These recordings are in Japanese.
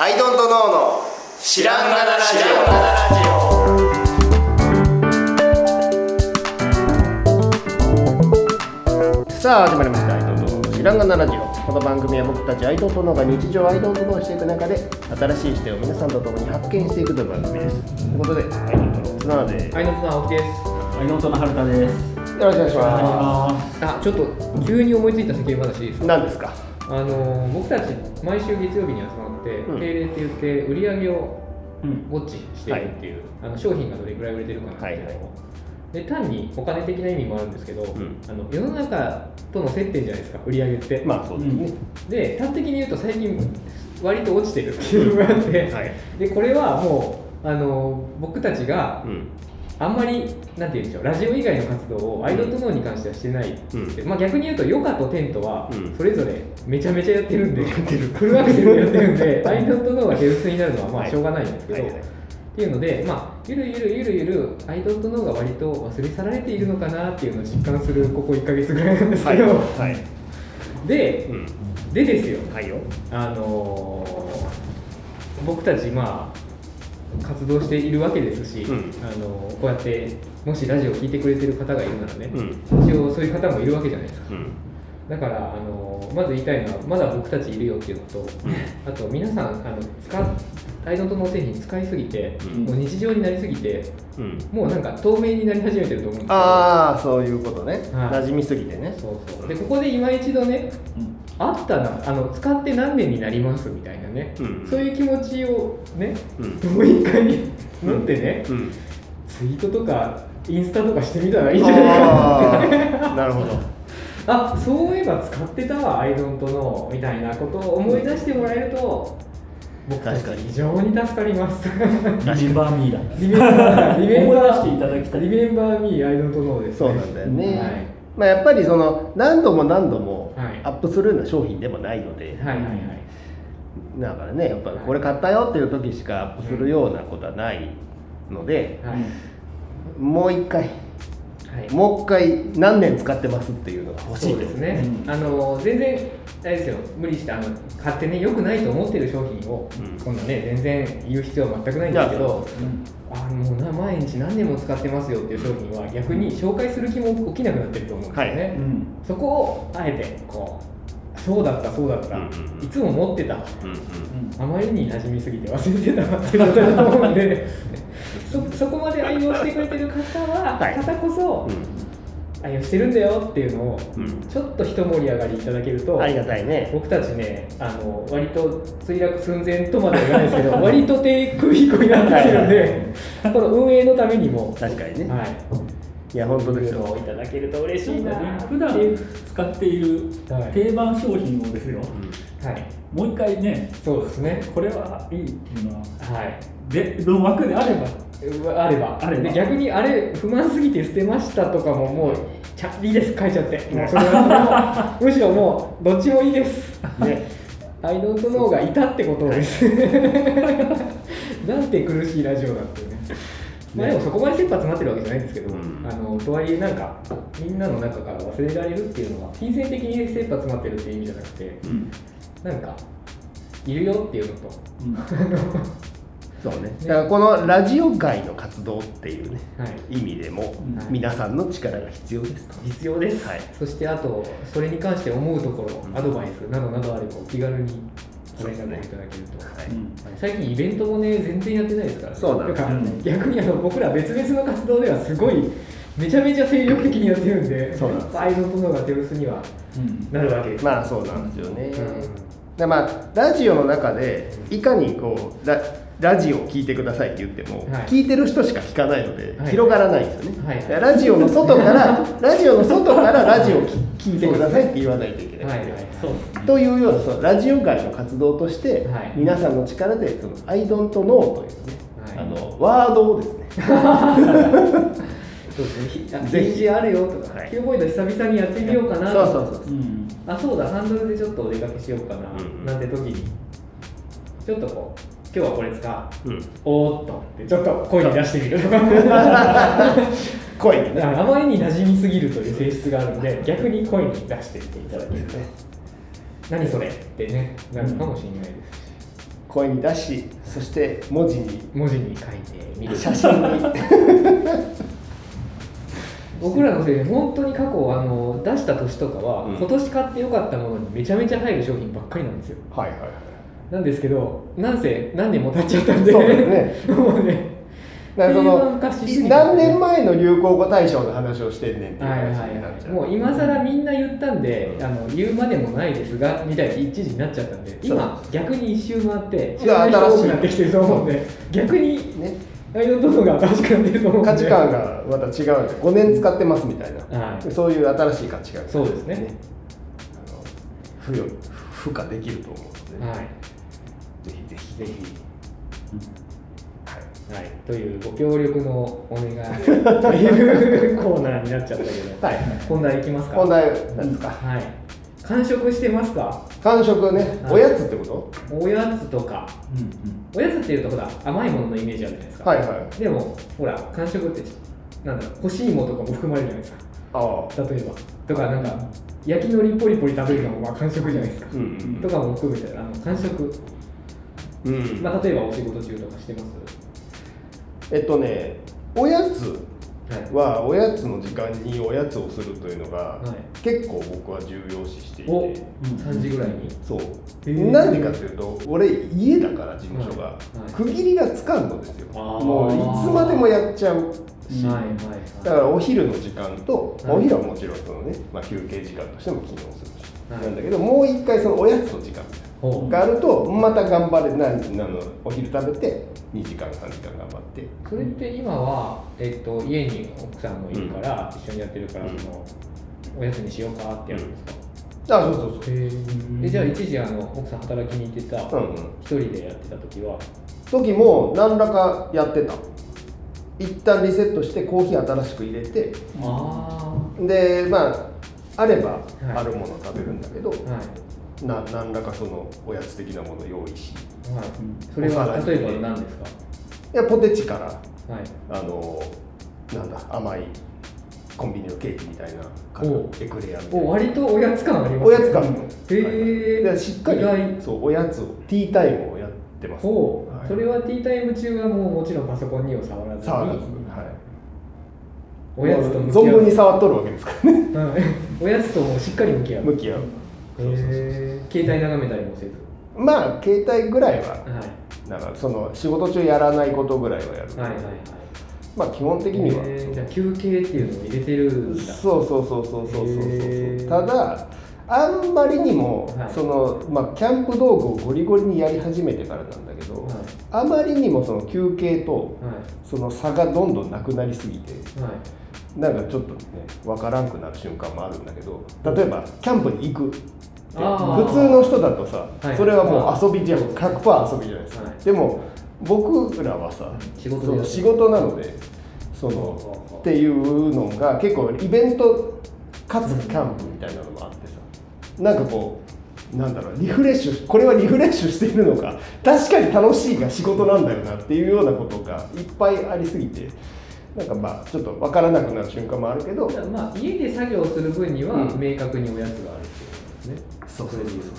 I don't know の知らんがなラジオ。さあ始まりました。 I don't know の知らんがなラジオ。この番組は僕たち I don't know が日常 I don't know していく中で新しい視点を皆さんと共に発見していくという番組です。ということで I don't know 綱田です。はい、のつさん、青木です。はい、ノートの春田です。よろしくお願いしまあ、ちょっと急に思いついた世間話。いいですすか。何ですか？あのー僕たち毎週月曜日に集まうん。定例って言って売り上げをうん。ウォッチしていくっていう、あの商品がどれくらい売れてるかなっていうのを、はいはい。で単にお金的な意味もあるんですけど、ん。あの世の中との接点じゃないですか売り上げって。まあそうですね、で端的に言うと最近割と落ちてるっていうのがあって、はい。でこれはもうあのー僕たちがうんあんまりなんて言うんでしょうラジオ以外の活動をアイドルとノーに関してはしてない。って、うん。まあ、逆に言うとヨカとテントはうん。それぞれめちゃめちゃやってるんで、フルアクセルでやってるんでアイドルとノーが手薄になるのはまあしょうがないんですけど、はいはい。っていうので、まあ、ゆるゆるゆるゆるアイドルとノーが割と忘れ去られているのかなっていうのを実感するここ1か月ぐらいなんですはい。けど、はい。でうん。でですよ。はいよ。あのー僕たちまあ活動しているわけですし、うん。あのーこうやってもしラジオを聞いてくれてる方がいるならね、うん。一応そういう方もいるわけじゃないですか。うん。だから、あのーまず言いたいのはまだ僕たちいるよっていうのと、あと皆さんあの使っアイドントの製品使いすぎて、うん。もう日常になりすぎてうん。もうなんか透明になり始めてると思うんですよ。ああそういうことね、はい。馴染みすぎてね。そうそう。でここで今一度ねあったなあの使って何年になりますみたいなね、うん。そういう気持ちをね、うん。もう一回持ってね、うん。ツイートとかインスタとかしてみたらいいんじゃないかななるほど。あそういえば使ってたわアイドントのみたいなことを思い出してもらえると僕たち確かに。非常に助かります。リメンバーミーだ。リメンバーリメンバ思い出していただきたい。ーリメンバーミーアイドントノーです、そうなんだよね、はい。まあ、やっぱりその何度も何度もはいアップするような商品でもないので、はいはいはい。だからねやっぱこれ買ったよっていう時しかアップするようなことはないので、はい。もう一回はい。もう一回何年使ってますっていうのが欲しいですね、うん。あの全然あれですよ。無理してあの買ってね良くないと思ってる商品を、うん。こんなね全然言う必要は全くないんですけどあもうな毎日何年も使ってますよっていう商品は逆に紹介する気も起きなくなってると思うんですよね、はい。うん。そこをあえてこうそうだったそうだった、うんうんうん。いつも持ってたうんうん。あまりに馴染みすぎて忘れてたっていうことだと思うんで。そそこまで愛用してくれてる方は、はい。方こそ、愛用してるんだよっていうのを、うん。ちょっと一盛り上がりいただけるとありがたいね。僕たちねあの割と墜落寸前とまでは言わないですけど割と低空飛行になってきてるんでこの運営のためにも、確かにね、はい、いや本当ですよ。いただけると嬉しいな。普段使っているはい。定番商品をですよ。はいもう一回ね、そうですね。これはいいっていうのは、はい。で、の枠であれば。うあれば。あれば。で逆にあれ不満すぎて捨てましたとかももうちゃいいです書いちゃって。もうそれはそれも むしろもうどっちもいいです。ね。アイドントノーがいたってことです。なんて苦しいラジオだっていうね。まあでもそこまで切羽詰まってるわけじゃないんですけど、うん。あのとはいえなんかみんなの中から忘れられるっていうのは金銭的に切羽詰まってるっていう意味じゃなくてうん。なんかいるよっていうのと。そうね。だからこのラジオ界の活動っていうねはい。意味でもはい。皆さんの力が必要ですと、必要です、はい。そしてあとそれに関して思うところ、うん。アドバイスなどなどあればお気軽にご連絡をいただけると、はい。うん最近イベントもね全然やってないですから、そうなんですだからうん逆にあの僕ら別々の活動ではすごいめちゃめちゃ精力的にやってるんでそうなんです。アイドルとのが手薄にはうん。なるわけ。です、まあそうなんですよね、うん。でまあラジオの中でいかにこうララジオを聞いてくださいって言っても、はい。聞いてる人しか聞かないので、はい。広がらないんですよね、はい。でラジオの外から ラジオの外からラジオを聞聞いてくださいって言わないといけない、はいはいそうですね。というようなそのラジオ界の活動として、はい。皆さんの力でその「アイドントノー」というね、はい。あのワードをですね そうですね。ひあぜひあるよとか、はい。キューボイド久々にやってみようかなそうそうそうう。ん。あそうだハンドルでちょっとお出かけしようかな、うんなんて時に。ちょっとこう今日はこれ使う。うん、おーっとってちょっと声に出してみる。と か声にあまりに馴染みすぎるという性質があるので逆に声に出してみていただけると。何それってねなるかもしれないですし、声に出しそして文字に。文字に書いてみる。写真に 僕らのせいで本当に過去あの出した年とかは、うん。今年買ってよかったものにめちゃめちゃ入る商品ばっかりなんですよ。はいはいはい。なんですけどなんせ何年も経っちゃったんで。そうだよね。もうね。その何年前の流行語大賞の話をしてんねんっていうはいはい話になっちゃう、はい、もう今更みんな言ったんで、あの言うまでもないですがみたいな一時になっちゃったんで今逆に一周回って新しい。くなってきてると思うんで逆にねアイドルどんどんが新しくなってると価値観がまた違うんで5年使ってますみたいな、はい。そういう新しい価値観。がそうですね。あの付与付加できると思うので、はい。ぜひぜひ。ぜひはい。はい、というご協力のお願いというコーナーになっちゃったけど、はい。本題いきますか？本題なんですか、はい。完食してますか？完食ね。はい。おやつってこと？おやつとか、おやつっていうとほら甘いもののイメージあるじゃないですか。はいはいでもほら完食ってなんだろう干し芋とかも含まれるじゃないですか。ああ例えばとかなんか焼き海苔ポリポリ食べるのもまあ完食じゃないですか。うんうんとかも含めてあの完食、うんまあ例えばお仕事中とかしてます？えっとねおやつはおやつの時間におやつをするというのが、はい。結構僕は重要視していおて3時ぐらいに。そう。へー。なんでかっていうと俺家だから事務所が、区切りがつかんのですよ。もういつまでもやっちゃうし、はいはい。だからお昼の時間と、お昼はもちろんそのね、まあ、休憩時間としても機能するし、はい。なんだけどもう一回そのおやつの時間があるとまた頑張れななのお昼食べて2時間3時間頑張って。それって今は、えっと家に奥さんもいるから、一緒にやってるから、うん。そのおやつにしようかってやるんですか、あそうそうそう。へえじゃあ一時あの奥さん働きに行ってた、うん。うん一人でやってた時は？時も何らかやってた。一旦リセットしてコーヒー新しく入れてあでまああればはい。あるもの食べるんだけど、あはい、な何らかそのおやつ的なものを用意し。はい、それは例えば何ですか？いやポテチからはい。あのなんだ甘いコンビニのケーキみたいなエクレアみたいな。お割とおやつ感ありますおやつ感もへえでしっかりそうおやつをティータイムをやってます。ほう、はい。それはティータイム中はもうもちろんパソコンには触らずに。触らずはい。おやつと向きもう。存分に触っとるわけですからね。はい。おやつともうしっかり向き合う。向き合う携帯眺めたりもせず。まあ携帯ぐらいははい。なんかその仕事中やらないことぐらいはやる、はいはいはい。まあ基本的には、へーじゃあ休憩っていうのを入れてるんだ。そうそうそうそうそうそうそう。へー。ただあんまりにも、はい。そのまあ、キャンプ道具をゴリゴリにやり始めてからなんだけど、はい。あまりにもその休憩とはい。その差がどんどんなくなりすぎてはいなんかちょっとね分からんくなる瞬間もあるんだけど例えばキャンプに行く普通の人だとさ、はい。それはもう遊びじゃん。100%遊びじゃないですか、はい。でも僕らはさ仕事仕事なのでそのっていうのが結構イベントかつキャンプみたいなのもあってさなんかこうなんだろうリフレッシュこれはリフレッシュしているのか確かに楽しいが仕事なんだよなっていうようなことがいっぱいありすぎてなんかまあちょっと分からなくなる瞬間もあるけどまあ家で作業する分にはうん。明確におやつがあるっていうことですね、そうそうそうれで言う。と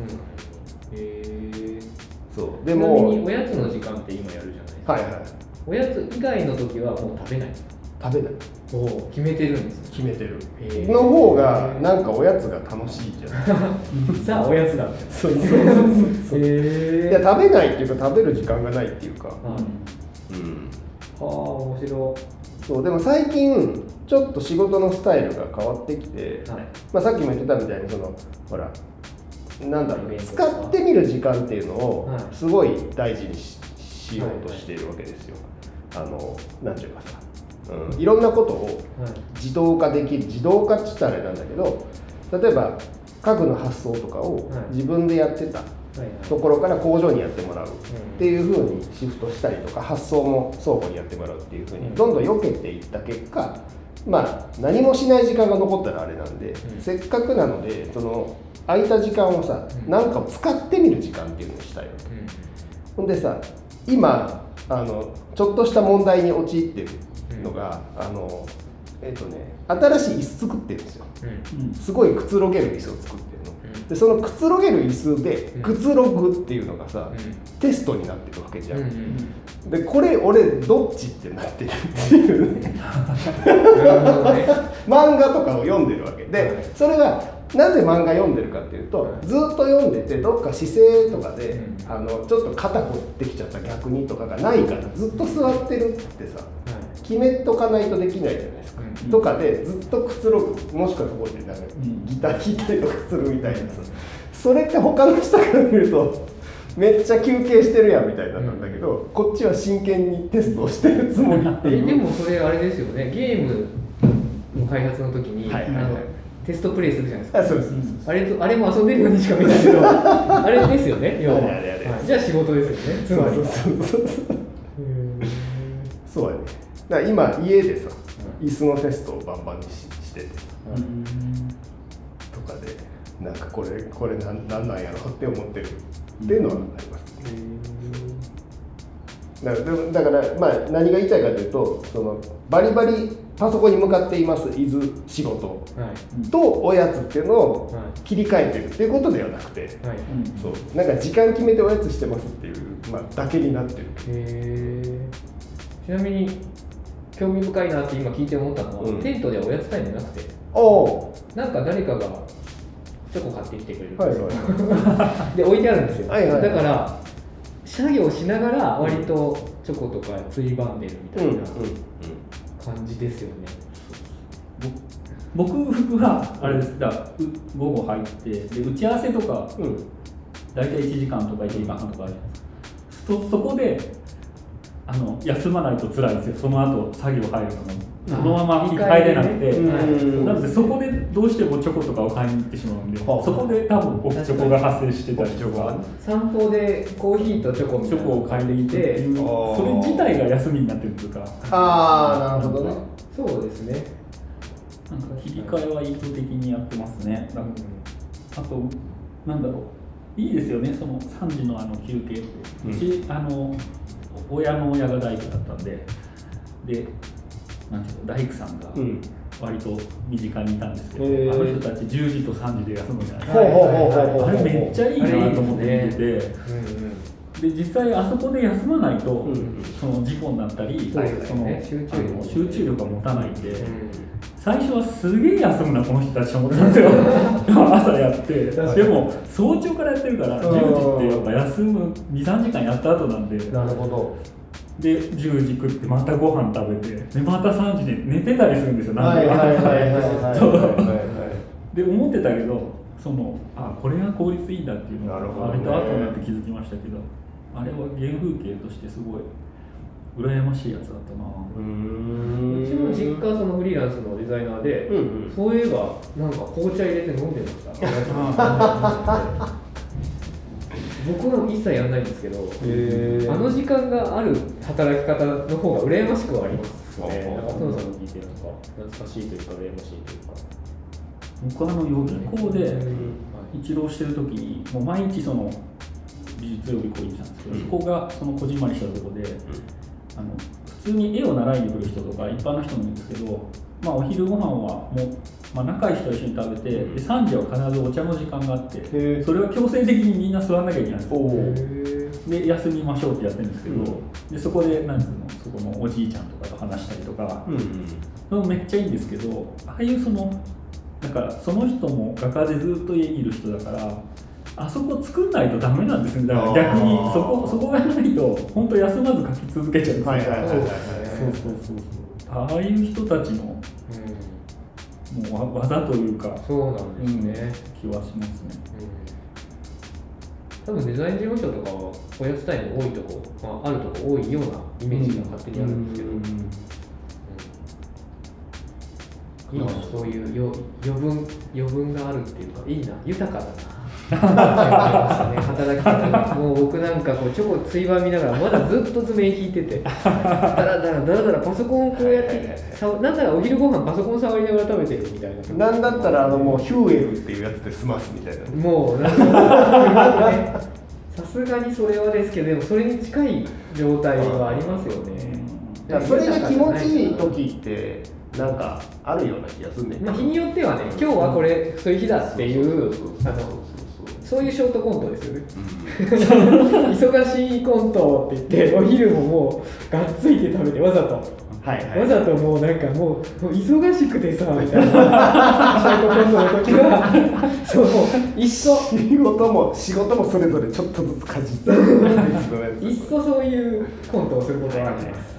うん。へえそう。でちなみもにおやつの時間って今やるじゃないですか、はいはい。おやつ以外の時はもう食べない。食べない。おお決めてるんですね。決めてる。の方がなんかおやつが楽しいじゃん。さあおやつだみたいなそう。そうそうそういへや食べないっていうか食べる時間がないっていうか。はいうんはあ面白。そうでも最近ちょっと仕事のスタイルが変わってきて、はい。まあ、さっきも言ってたみたいにそのほらなんだろう使ってみる時間っていうのをはい。すごい大事にししようとしているわけですよ。あのなんていうかさ、うん、いろんなことをはい。自動化できる自動化って言ったらあれなんだけど例えば家具の発送とかをはい。自分でやってたところから工場にやってもらう。っていうふうにシフトしたりとか発送も倉庫にやってもらうっていうふうにどんどん避けていった結果まあ何もしない時間が残ったらあれなんで、ん。せっかくなのでその空いた時間をさうん。何かを使ってみる時間っていうのをしたいわけ。うほんでさ今あのちょっとした問題に陥ってるのが、あのえっ、とね新しい椅子作ってるんですよ。すごいくつろげる椅子を作ってるのでそのくつろげる椅子でうん。くつろぐっていうのがさ、うテストになってるわけじゃん、でこれ俺どっちってなってるっていう。ね。漫画とかを読んでるわけ。で、はいそれがなぜ漫画読んでるかっていうと、はいずっと読んでてどっか姿勢とかで、うん。あのちょっと肩こってきちゃった逆にとかがないからずっと座ってるってさ決めとかないとできないじゃないですか、うん。とかでずっとくつろぐ。もしくはそこでなんギター弾いたりとかするみたいなさ。それって他の人から見るとめっちゃ休憩してるやんみたいななんだけど、こっちは真剣にテストをしてるつもりっていう。えでもそれあれですよね。ゲームの開発の時に、はいはいはい。あのテストプレイするじゃないですか。あそうです。あれとあれも遊んでるようにしか見えない。け どあれですよね要は。じゃあ仕事ですよね。つまりそうそうそうそう。そうやねだから今家でさ椅子のテストをバンバンにししててうん。とかでなんかこれこれなんなんなんやろって思ってるっていうのはあります。ねだからだからまあ何が言いたいかというとそのバリバリパソコンに向かっています伊豆仕事はい。とおやつっていうのをはい。切り替えてるっていうことではなくてはい。うんそう。なんか時間決めておやつしてますっていう、まあ、だけになってる。ちなみに興味深いなって今聞いて思ったのは、うん。テントではおやつタイムなくておおなんか誰かがチョコ買ってきてくれるんですよ、はいはい。で置いてあるんですよ、はいはいはい。だから作業しながら割とチョコとかついばんでるみたいな感じですよね、僕はあれです。だう午後入ってで打ち合わせとかうん。うん大体1時間とか1時間半とかあるじゃないですか。そそこであの休まないと辛いんですよ。その後作業入るのも。そのままあ入れなくて、なのでそこでどうしてもチョコとかを買いに行ってしまうんで、はあそこで多分僕チョコが発生してたりとか。散歩でコーヒーとチョコチョコを買いに行ってそれ自体が休みになってるというか。ああなるほどね。そうですね、なんか切り替えは意図的にやってますね。なん。かあとなんだろう。いいですよね。その3時のあの休憩って、ううんちあの親の親が大工だったんででなんていうの大工さんがうん。割と身近にいたんですけど、へー。あの人たち10時と3時で休むじゃないですか。あれめっちゃいいなと思って見てて。うんうんで実際あそこで休まないと、うんうん。その事故になったり、その集中力。が持たないんで、うん。最初はすげえ休むなこの人たちと思ってたんですよ。朝やって。でも早朝からやってるからうん。10時ってやっぱ休む23時間やった後なんで。なるほど。で10時食ってまたご飯食べてでまた3時で寝てたりするんですよなんはいではいはいはいはいそうはいはい。で思ってたけどそのあこれが効率いいんだっていうのがなるほどね。割と後になって気づきましたけどあれは原風景としてすごい羨ましいやつだったな。うーん。うちの実家そのフリーランスのデザイナーで、うんうん。そういえばなんか紅茶入れて飲んでました。僕は一切やらないんですけど、あの時間がある働き方の方が羨ましくはありますね。あ中野さんの聞いてなんか懐かしいというか羨ましいというか僕はあの予備校ではい一浪してる時にもう毎日その美術予備校行ったんですけど、そこがそのこじんまりしたところで、あの普通に絵を習いに来る人とか一般の人もいるんですけど、まあ、お昼ご飯はもう、まあ、仲いい人と一緒に食べて、で3時は必ずお茶の時間があってそれは強制的にみんな座らなきゃいけないんですよで休みましょうってやってるんですけど、うんでそこでなんうのそこのおじいちゃんとかと話したりとか、うんうんめっちゃいいんですけどああいうそのだからその人も画家でずっと家にいる人だからあそこ作んないとダメなんですね。だから逆にそこそこがないと本当休まず描き続けちゃうんですよ。はいはいはいはい。そうそうそうそう。ああいう人たちのもうわ技というか、そうなんですね、気はしますね。多分デザイン事務所とかはおやつタイム多いとこ、まあ、あるとこ多いようなイメージが勝手にあるんですけど、うんいいなそういうよ余分余分があるっていうかいいな豊かだな働き方がもう僕なんかこうチョコついばみながらまだずっと図面引いててだらだらだらだらパソコンこうやってさなんならお昼ご飯パソコン触りながら食べてるみたいな。なんだったらあのもうヒューエルっていうやつで済ますみたいな。も うなんかねさすがにそれはですけどでもそれに近い状態はありますよねそれが気持ちいい時ってなんかあるような気がするねまあ、日によってはね今日はこれそういう日だっていうそういうショートコントですよね。忙しいコントって言ってお昼ももうがっついて食べてわざと。はいはい。わざともうなんかもう忙しくてさみたいな。ショートコントの時は。そう。いっそ。仕事も仕事もそれぞれちょっとずつかじって いっそそういうコントをすることはあるじゃないです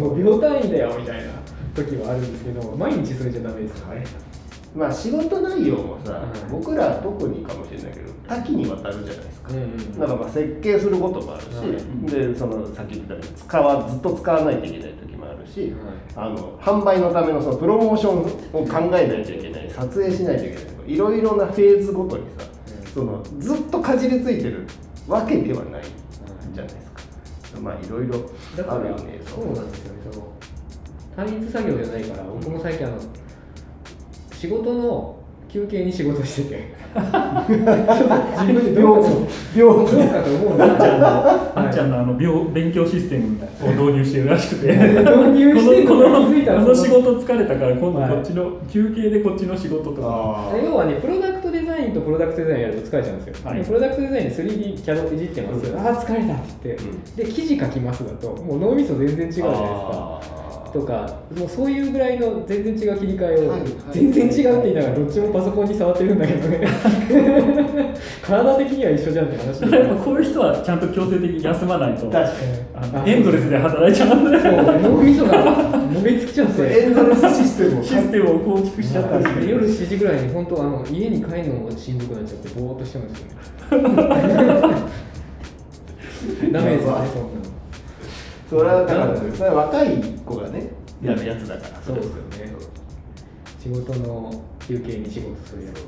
かもう秒単位だよみたいな時はあるんですけど毎日それじゃダメですよね。まあ仕事内容もさ、うん。僕らは特にかもしれないけど多岐にわたるじゃないですか、うんうんだからまあ設計することもあるし、はい。でそのさっき言ったように使わずっと使わないといけない時もあるし、はい。あの販売のためのそのプロモーションを考えないといけない撮影しないといけないいろいろなフェーズごとにさ、そのずっとかじりついてるわけではないじゃないですか、まあいろいろあるよねそうなんですよねその単一作業じゃないから僕も最近あの仕事の休憩に仕事してて。ちょっと自分でどうかと病。どうかと思うんですけどあんちゃんのあの病勉強システムを導入してるらしくて。導入してるこのこの この仕事疲れたから今度はい。こっちの、休憩でこっちの仕事とか。あ要はね、プロダクトデザインとプロダクトデザインやると疲れちゃうんですよ。はい。でプロダクトデザインで 3D キャドいじってます。うんああ、疲れたって言って、で、記事書きますだと、もう脳みそ全然違うじゃないですか。あとか、もうそういうぐらいの全然違う切り替えを、はいはい。全然違うって言いながら、どっちもパソコンに触ってるんだけどね、体的には一緒じゃんって話。で。やっぱこういう人はちゃんと強制的に休まないと確かに。エンドレスで働いちゃうんでそう。脳みそがもめつきちゃって。エンドレスシステムをシステムを構築しちゃったり。してで夜7時ぐらいに本当あの家に帰るのもしんどくなっちゃってぼーっとしてますよねそれはだからそれは若い子がねやるやつだからそうですよね仕事の休憩に仕事するやつね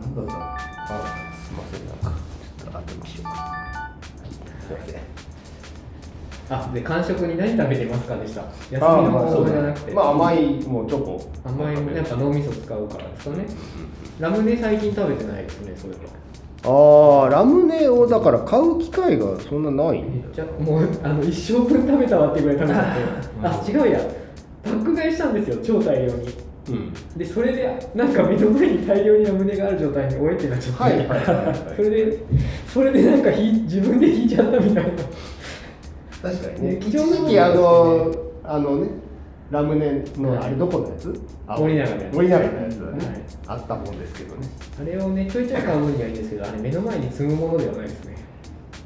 なんだろうなあすいませんなんかちょっと後にしようかすいませんあで間食に何食べてますかでした休みのものまあそうだじゃなくて、まあ甘いもうチョコ甘いもやっぱ脳みそ使うからですかねラムネ最近食べてないですねそれはああラムネをだから買う機会がそんなないめっちゃもうあの一生分食べたわってぐらい食べちゃって。あ違うや。パック買いしたんですよ超大量に。うん。でそれでなんか目の前に大量にラムネがある状態に終えってなっちゃって、はいはいそれでそれでなんかひ自分で引いちゃったみたいな。確かにね。ね。一時期あのあのねラムネのあれどこのやつ？あ森永のやつ森永のやつだね、はいあったもんですけどね。あれをねちょいちょい買う分にはいいんですけどあれ目の前に積むものではないですね。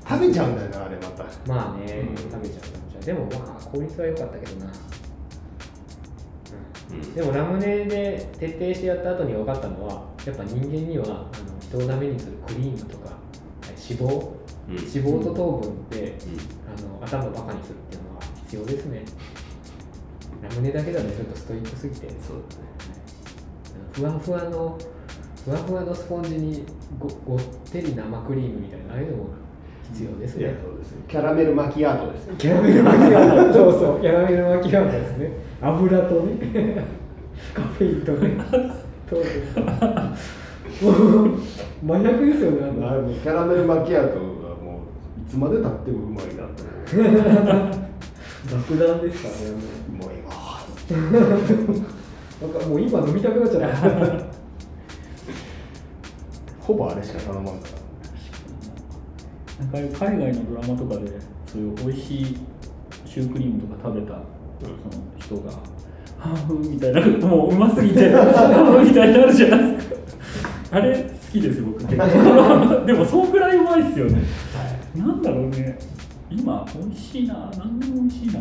食べちゃうんだよなあれまた。まあね、うん食べちゃう食べちゃうでもまあ効率は良かったけどな、うん。でもラムネで徹底してやった後に分かったのはやっぱ人間にはあの人をダメにするクリームとか脂肪？うん。脂肪と糖分って、うん。あの頭をバカにするっていうのは必要ですねラムネだけだとちょっとストイックすぎて。そうふわふわのふわふわのスポンジにごごってり生クリームみたいなああいうのも必要ですいやねそうですね。キャラメルマキアートです。ねキャラメル巻きアート。そうそう。キャラメル巻きアートですね。油とね。カフェインとね。糖分もう麻薬ですよね。キャラメルマキアートはもういつまでたってもうまいなと思う。爆弾ですからねうまいわなん。かもう今飲みたくなっちゃったほぼあれしか頼まん。からなん。か海外のドラマとかでそういう美味しいシュークリームとか食べたその人が「ハーフ」みたいなもううますぎて「ハーフ」みたいになるじゃないですかあれ好きです僕結構でもそん。ぐらいうまいっすよね、なん。だろうね今美味しいな。何でも美味しいな。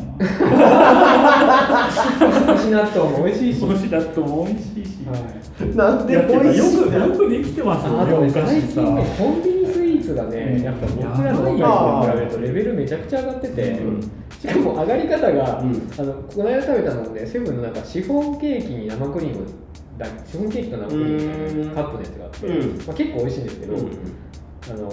干し納豆も美味しいし美味しい納豆も美味しいし、はい。なんで美味しいよくなよくできてますよねねお菓最子さ。近ねコンビニスイーツがね、うん。やっぱ僕らの若い頃に比べるとレベルめちゃくちゃ上がってて、うんしかも上がり方が、うん。あのこの間食べたのもねセブンのなんかシフォンケーキに生クリームだシフォンケーキと生クリームカップのやつがあって、うん。まあ、結構美味しいんですけど、うんあの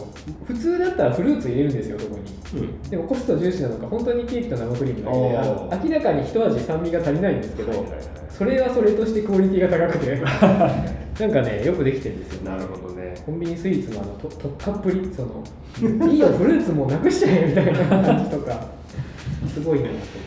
普通だったらフルーツ入れるんですよそこに。うん。でもコスト重視なのか本当にケーキと生クリームだけであの明らかに一味酸味が足りないんですけど、はいはいはいそれはそれとしてクオリティが高くて。なんかねよくできてるんですよ。なるほどね。コンビニスイーツのあのと特化っぷりそのいいよフルーツもうなくしちゃえみたいな感じとかすごいなと思って。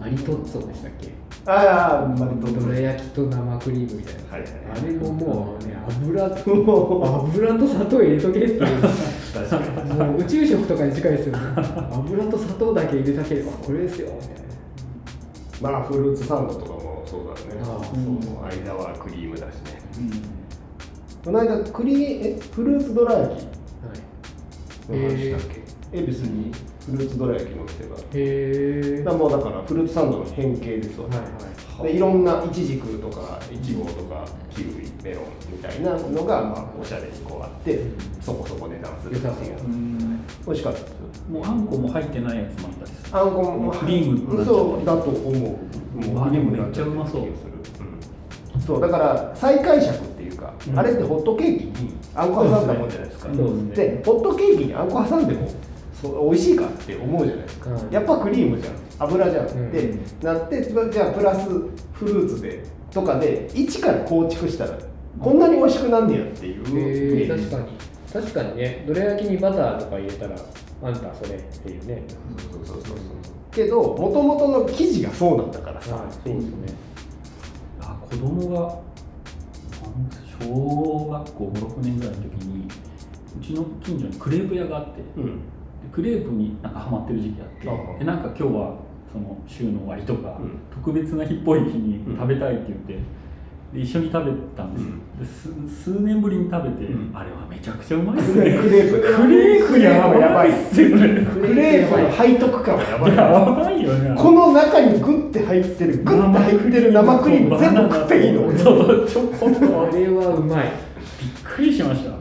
マリトッツォでしたっけ？ああマリトッツォどら焼きと生クリームみたいな、はいはい。あれももうね油と油と砂糖入れとけっていう。確かに。もう宇宙食とかに近いですよね。油と砂糖だけ入れたければこれですよみたいなまあフルーツサンドとかもそうだね。ああそう間はクリームだしね。うん。この間クリえフルーツどら焼き。はい。したっけ？恵比寿に？フルーツどら焼きの店がへえもうだからフルーツサンドの変形ですわ、はいはい。でいろんなイチジクとかイチゴとかキウイメロンみたいなのがまあおしゃれにこうあってそこそこ値段するっていう。うん。美味しかったですもうあんこも入ってないやつもあったりする？あんこもクリームそうだと思う。もあクリームになっちゃでもめっちゃうまそう。うん。そうだから再解釈っていうか、うん。あれってホットケーキにあんこ挟んだもんじゃないですか。そうですね。でホットケーキにあんこ挟んでもそう美味しいかって思うじゃないですか、うん。やっぱクリームじゃん。油じゃん、うん。ってなってじゃあプラスフルーツでとかで一から構築したらこんなに美味しくなんねやっていうへえージ。確かに。確かにね。どら焼きにバターとか入れたらあんたそれっていうね。そうそうそうそうけどもともとの生地がそうなんだからさ、はいそうですね。あ子供が小学校56年ぐらいの時にうちの近所にクレープ屋があって。うん。でクレープになんかハマってる時期あってでなんか今日はその週の終わりとか、うん。特別な日っぽい日に食べたいって言って、で一緒に食べたんですよ、です数年ぶりに食べて、うん。あれはめちゃくちゃうまいですクレねープ。クレープやばいやばいっすよね。クレープの背徳感はやばいやばいよねこの中にグッて入ってるグッて入ってる生クリーム全部食っていいの？そうチョコと。あれはうまい。びっくりしました。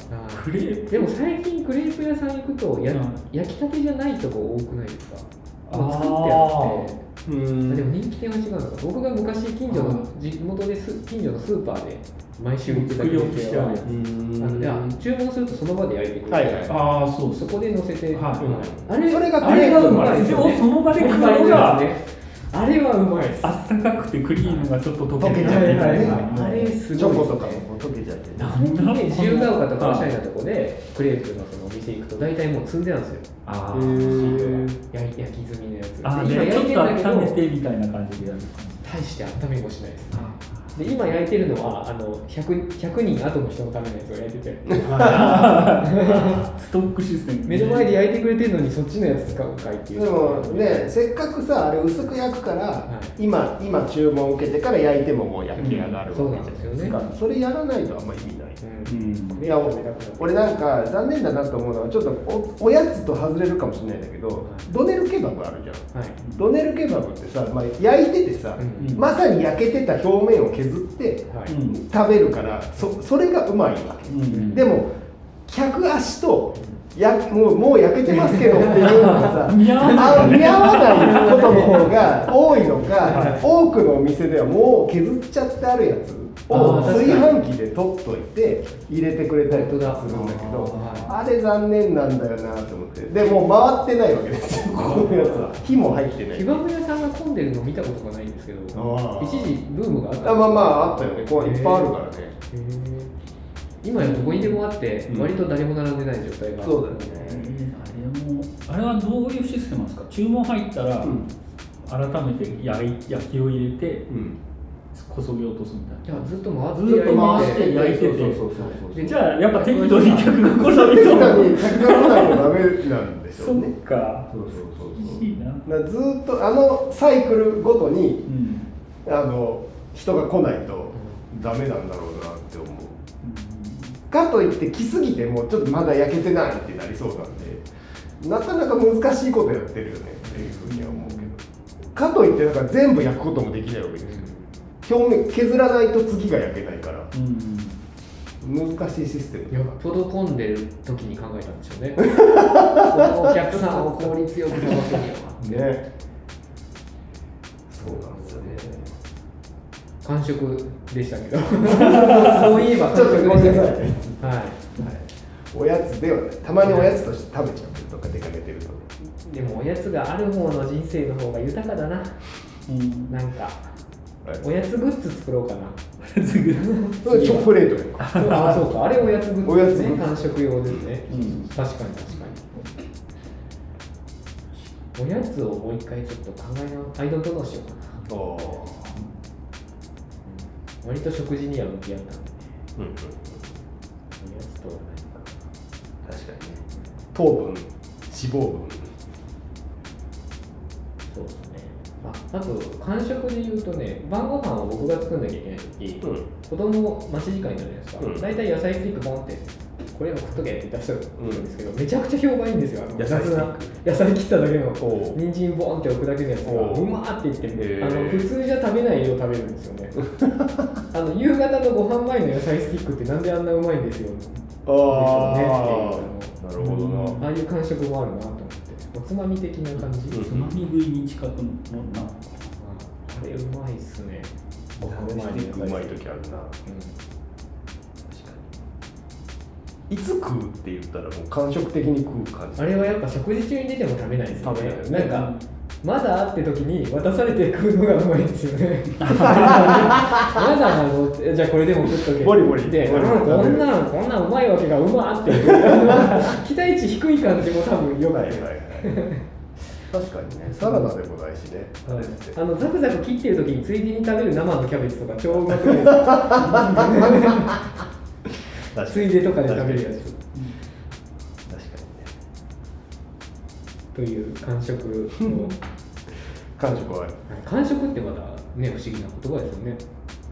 クレープ。でも最近クレープ屋さん行くとや、うん。焼きたてじゃないとこ多くないですか？あ作ってあって。うあん。でも人気店は違うのか僕が昔近所の地元です近所のスーパーで毎週行ってた作り置きしてあの注文するとその場で焼いてくれて、はい。はいああそう。そこで乗せて、はい。うん。あれそれがあれがうまいでその場で買うのが あれはうまいです。あったかくてクリームがちょっと溶けちちゃうみゃうみたいたい。ななあれすごいね。チョコとかも溶けちゃってね。最近ね自由が丘とかおしゃれなとこでクレープのそ店行くと大体もう積んであるんですよ。あへー。焼い焼き済みのやつ。あで今焼いてるんだけと温めどてみたいな感じでやる大して温めもしないですで今焼いてるのはあの 100, 100人後の人のためのやつを焼いてて。ストックシステム。目の前で焼いてくれてるのにそっちのやつ使うんかいっていう。でもねせっかくさあれ薄く焼くから、い。今今注文受けてから焼いてももう焼き上がるうんわけじゃないですか、そうなんですそれやらないとあんま意味ない、うん。いや俺なんか残念だなと思うのはちょっとおおやつと外れるかもしれないんだけど、ドネルケバブあるじゃん。はい。ドネルケバブってさ、まあ、焼いててさ、うん。まさに焼けてた表面を削って食べるからそそれがうまいわけ、うん。でも客足とやもうもう焼けてますけどっていうのがさ 見合わない。あ見合わないことの方が多いのか、はい。多くのお店ではもう削っちゃってあるやつを炊飯器で取っといて入れてくれたりとかするんだけどあれ残念なんだよなと思って。でもう回ってないわけですよこのやつは。火も入ってない。ケバブ屋さんが混んでるの見たことがないんですけど一時ブームがあったあまあまああったよね。こういっぱいあるからね。今やどこにでもあってうん。割と誰も並んでない状態が、そうだよえねーあれもあれはどういうシステムなんですか？注文入ったら、うん。改めて焼きを入れてうんこそぎ落とすみたいな。いやずっと回ってずっと回して焼いてて。そうそうそうそう。でじゃあやっぱ適度に客が来ないそう。適と度に客が来ないとダメなんでしょそうっねか。そうそうそうそう。いいな。ずーっとあのサイクルごとにうん。あの人が来ないとダメなんだろうなって思う。かといって来すぎてもちょっとまだ焼けてないってなりそうなんでなかなか難しいことやってるよねっていうふうには思うけど。かといってだから全部焼くこともできないわけですよ表面削らないと次が焼けないから。うん難しいシステム。よっぽど混んでる時に考えたんでしょうね。そのお客さんを効率よくさせるには。ね。そうなんですよね。完食でしたけど。そういえばちょっとごめんなさい。はい。はい、おやつではないたまにおやつとして食べちゃうとか出かけてると。ねでもおやつがある方の人生の方が豊かだな。うん。なんか。はいおやつグッズ作ろうかな。チョコレートああそうか。あれおやつグッズね。おやつグッズ。完食用ですね、うん。確かに確かに。おやつをもう一回ちょっと考えなアイドントどうしようかな。割と食事には向き合ったんで。ねうんうん。おやつとは確かにね。糖分脂肪分。そうですねああと間食で言うとね晩ご飯を僕が作んなきゃいけない時、うん。子供待ち時間になるじゃないですか、うん。大体野菜スティックポンってこれも食っとけって出したんですけど、めちゃくちゃ評判いいんですよ。野菜スティック。雑な野菜切っただけの人参ボンって置くだけのやつがおう。うまーって言って、あの普通じゃ食べない量食べるんですよね。あの夕方のご飯前の野菜スティックってなんであんなうまいんですよ。ああなるほどな。ああいう感触もあるなおつまみ的な感じ、うんつまみ食いに近くのな。あれうまいっすね。ご飯ステ前にィックうまい時あるな。うん。確かに。いつ食うって言ったらもう感触的に食う感じ。あれはやっぱ食事中に出ても食べないですよね。食べないよね。なんかまだって時に渡されて食うのがうまいんですよね。まだなのじゃあこれでも食っとけ。ボリボリ。で、こんなんこんなんうまいわけがうまって期待値低い感じも多分よくてはい確かにねサラダでもないしね。あれってあのザクザク切ってる時についでに食べる生のキャベツとか超うまくない ついでとかで食べるやつという感触の 感触は感触ってまたね不思議な言葉ですよね、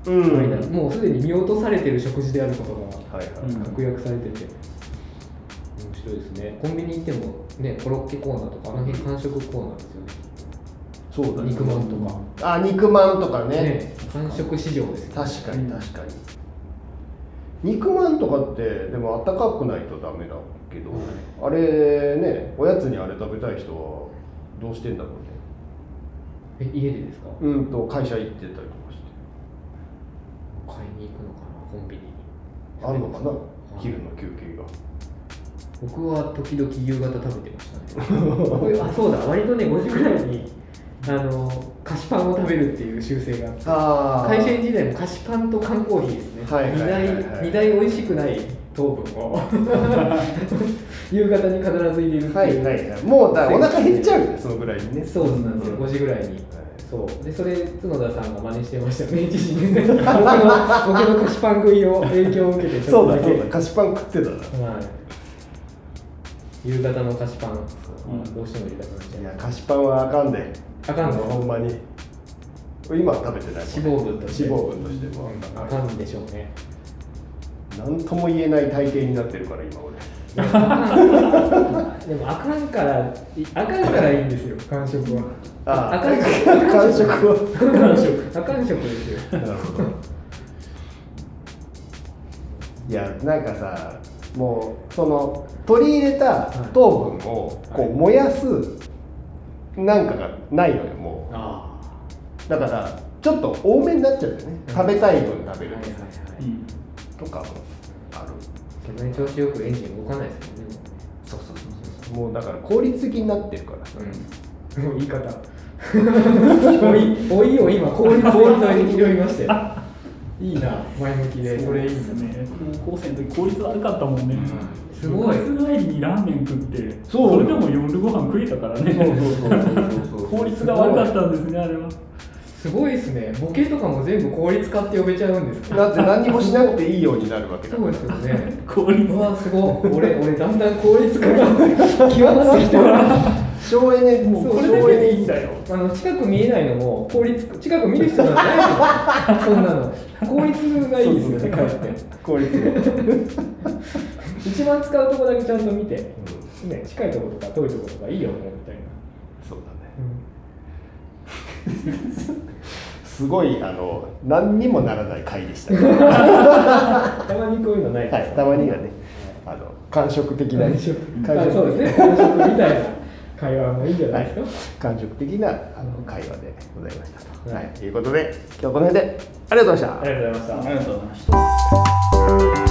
うん。もうすでに見落とされてる食事であることがはいはい、うん確約されてて。面白いですね。コンビニ行ってもねコロッケコーナーとかあの辺完食コーナーですよね。そうだね。肉まんとか。あ肉まんとかね。ね完食市場ですよ確かに確かに、肉まんとかってでもあったかくないとダメだけど、あれねおやつにあれ食べたい人はどうしてんだろうね。え家でですか？うんと会社行ってたりとかして。買いに行くのかなコンビニに。あんのかな？はい。昼の休憩が。僕は時々夕方食べてましたね。僕 あそうだ。割とね5時ぐらいにあの菓子パンを食べるっていう習性があって。あ会社員時代も菓子パンと缶コーヒーですね、はいはいはいはい。二大二大美味しくない糖分を。夕方に必ず入れるはいはいはい。もうだお腹減っちゃうそのぐらいにね。そうなんですよ、うん。5時ぐらいに、はい。そう。でそれ角田さんが真似してました。よね一時ね僕の僕の菓子パン食いを影響を受けてちそうだそうだ菓子パン食ってたなはい。夕方の菓子パン、うん。どうしても入れたくなっちゃいうや菓子パンはあかんで。あかんの？ほんまに。今は食べてない脂肪分として。脂肪分としても。あかんでしょうね何とも言えない体型になってるから今俺。でもあかんからいあかんからいいんですよ完食は。ああ。かん食完食は。完 食あかん食ですよ。なるほど。いやなんかさもうその取り入れた糖分をこはい。う燃やすなんかがないのよもあうだからちょっと多めになっちゃうよね。食べたい分食べるとかもそんなに調子よくエンジン動かないですもんね。そうそうそうそう。もうだから効率的になってるから。さもう言い方。おいおいを今効率的に拾いましたよ いいな前向きで。それいいですねね高校生の時効率悪かったもんね、すごい。帰りにラーメン食ってそう。れでも夜ご飯食えたからね。そうそうそうそうそう。効率が悪かったんですねあれはすごいですね。ボケとかも全部効率化って呼べちゃうんですか？だって何にもしなくていいようになるわけだそうですよね。効率うわすごい。俺俺だんだん効率化が極まってきた。省エネもうそう省エネいいんだよ。あの近く見えないのも効率近く見る人なんてないそんなの。効率がいいですよねかえって。効率が 一番使うとこだけちゃんと見て、ね、近いところとか遠いところとかいいよねみたいな、すごいあの何にもならない回でした、はたまにこういうのないい、たまにはねあの感触的な感触。感触。あそうですね。感触みたいな会話もいいんじゃないですか、感触的なあの会話でございましたと、ははい。い、ということで今日この辺でありがとうございました。ありがとうございました。ありがとうございました